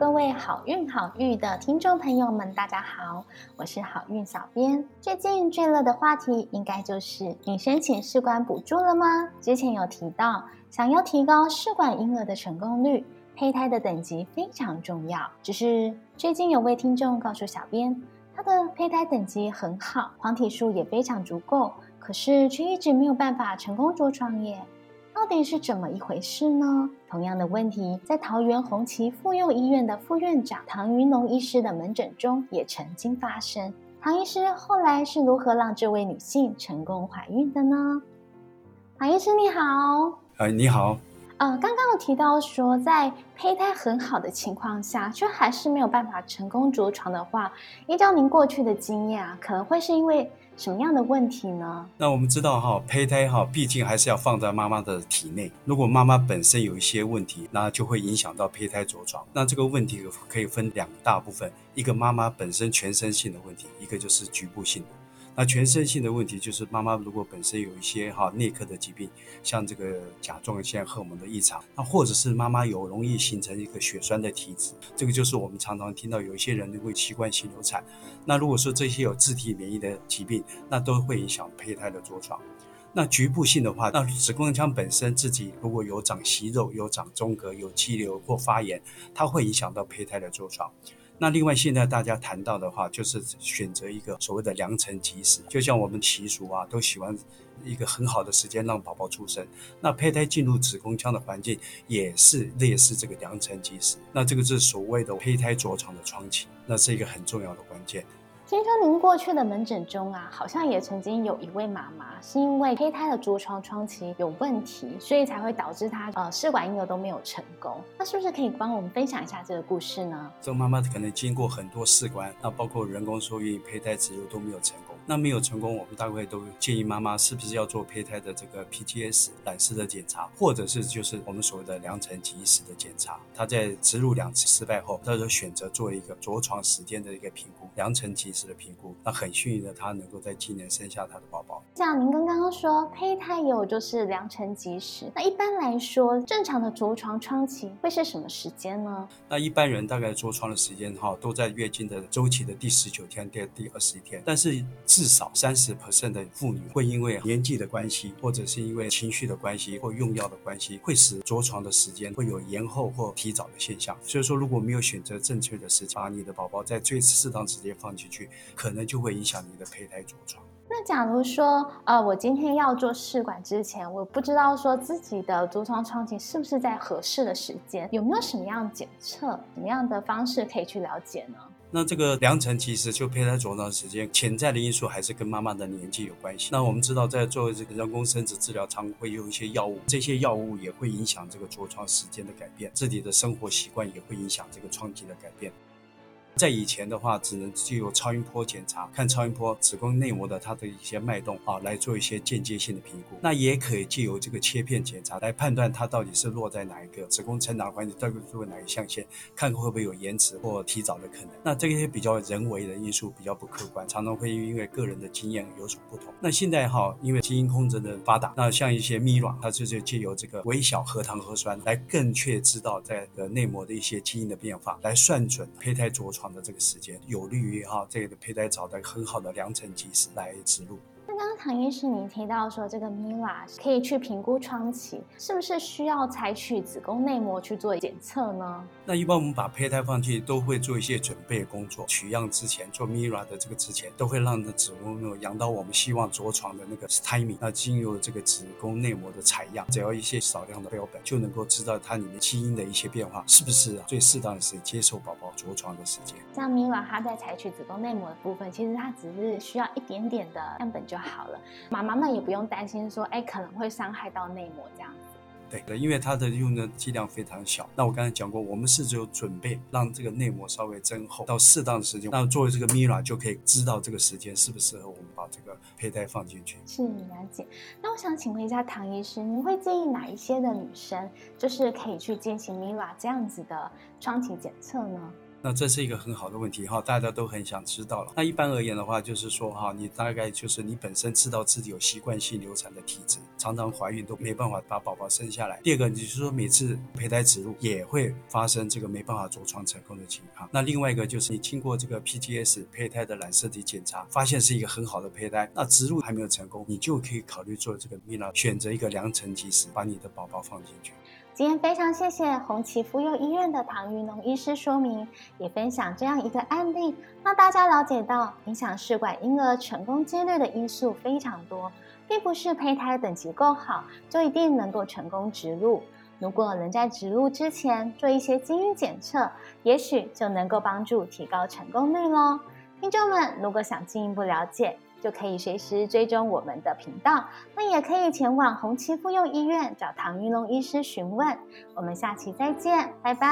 各位好运好运的听众朋友们，大家好，我是好运小编。最近最热的话题，应该就是你申请试管补助了吗？之前有提到，想要提高试管婴儿的成功率，胚胎的等级非常重要。只是最近有位听众告诉小编，他的胚胎等级很好，黄体数也非常足够，可是却一直没有办法成功着床耶。到底是怎么一回事呢？同样的问题，在桃园红旗妇幼医院的副院长唐云龙医师的门诊中也曾经发生。唐医师后来是如何让这位女性成功怀孕的呢？唐医师你好，哎，你好。呃，刚刚有提到说，在胚胎很好的情况下，却还是没有办法成功着床的话，依照您过去的经验啊，可能会是因为。什么样的问题呢？那我们知道哈，胚胎哈，毕竟还是要放在妈妈的体内。如果妈妈本身有一些问题，那就会影响到胚胎着床。那这个问题可以分两大部分，一个妈妈本身全身性的问题，一个就是局部性的。那全身性的问题就是妈妈如果本身有一些哈内科的疾病，像这个甲状腺荷尔蒙的异常，那或者是妈妈有容易形成一个血栓的体质，这个就是我们常常听到有一些人会习惯性流产。那如果说这些有自体免疫的疾病，那都会影响胚胎的着床。那局部性的话，那子宫腔本身自己如果有长息肉、有长中隔、有肌瘤或发炎，它会影响到胚胎的着床。那另外，现在大家谈到的话，就是选择一个所谓的良辰吉时，就像我们习俗啊，都喜欢一个很好的时间让宝宝出生。那胚胎进入子宫腔的环境也是类似这个良辰吉时。那这个是所谓的胚胎着床的窗期，那是一个很重要的关键。听说您过去的门诊中啊，好像也曾经有一位妈妈，是因为胚胎的着床窗期有问题，所以才会导致她呃试管婴儿都没有成功。那是不是可以帮我们分享一下这个故事呢？这个妈妈可能经过很多试管，那包括人工受孕、胚胎植入都没有成功。那没有成功，我们大概都建议妈妈是不是要做胚胎的这个 PGS 染丝的检查，或者是就是我们所谓的良辰吉时的检查。她在植入两次失败后，她就选择做一个着床时间的一个评估，良辰吉时的评估。那很幸运的，她能够在今年生下她的宝宝。像您刚刚说胚胎有就是良辰吉时，那一般来说正常的着床窗期会是什么时间呢？那一般人大概着床的时间哈，都在月经的周期的第十九天第第二十一天，但是。至少三十 percent 的妇女会因为年纪的关系，或者是因为情绪的关系，或用药的关系，会使着床的时间会有延后或提早的现象。所以说，如果没有选择正确的时，把你的宝宝在最适当时间放进去，可能就会影响你的胚胎着床。那假如说，呃，我今天要做试管之前，我不知道说自己的着床窗期是不是在合适的时间，有没有什么样检测、什么样的方式可以去了解呢？那这个良辰其实就胚胎着床时间，潜在的因素还是跟妈妈的年纪有关系。那我们知道，在做这个人工生殖治疗，常会用一些药物，这些药物也会影响这个着床时间的改变，自己的生活习惯也会影响这个窗期的改变。在以前的话，只能具有超音波检查，看超音波子宫内膜的它的一些脉动啊，来做一些间接性的评估。那也可以借由这个切片检查来判断它到底是落在哪一个子宫成长环节，到底落在哪一象限，看看会不会有延迟或提早的可能。那这些比较人为的因素比较不客观，常常会因为个人的经验有所不同。那现在哈，因为基因控制的发达，那像一些 MIRA，它就是借由这个微小核糖核酸来更确知道在的内膜的一些基因的变化，来算准胚胎着床。的这个时间有利于哈这个胚胎找到很好的良辰吉时来植入。那刚刚唐医师您提到说这个 MIRA 可以去评估窗期，是不是需要采取子宫内膜去做检测呢？那一般我们把胚胎放进去都会做一些准备工作，取样之前做 MIRA 的这个之前，都会让的子宫内膜养到我们希望着床的那个 timing。那经由这个子宫内膜的采样，只要一些少量的标本，就能够知道它里面基因的一些变化是不是最适当的是接受宝宝着床的时间。像 MIRA 它在采取子宫内膜的部分，其实她只是需要一点点的样本就。好了，妈妈们也不用担心说，哎，可能会伤害到内膜这样子。对，因为它的用的剂量非常小。那我刚才讲过，我们是只有准备让这个内膜稍微增厚到适当的时间，那作为这个 MIRA 就可以知道这个时间适不适合我们把这个胚胎放进去。是了解。那我想请问一下唐医师，您会建议哪一些的女生就是可以去进行 MIRA 这样子的窗体检测呢？那这是一个很好的问题哈，大家都很想知道了。那一般而言的话，就是说哈，你大概就是你本身知道自己有习惯性流产的体质，常常怀孕都没办法把宝宝生下来。第二个，你就是说每次胚胎植入也会发生这个没办法着床成功的情况。那另外一个就是你经过这个 PGS 胚胎的染色体检查，发现是一个很好的胚胎，那植入还没有成功，你就可以考虑做这个 MINA，选择一个良辰吉时把你的宝宝放进去。今天非常谢谢红旗妇幼医院的唐玉龙医师说明，也分享这样一个案例，让大家了解到影响试管婴儿成功几率的因素非常多，并不是胚胎等级够好就一定能够成功植入。如果能在植入之前做一些基因检测，也许就能够帮助提高成功率喽。听众们，如果想进一步了解，就可以随时追踪我们的频道，那也可以前往红旗妇幼医院找唐玉龙医师询问。我们下期再见，拜拜。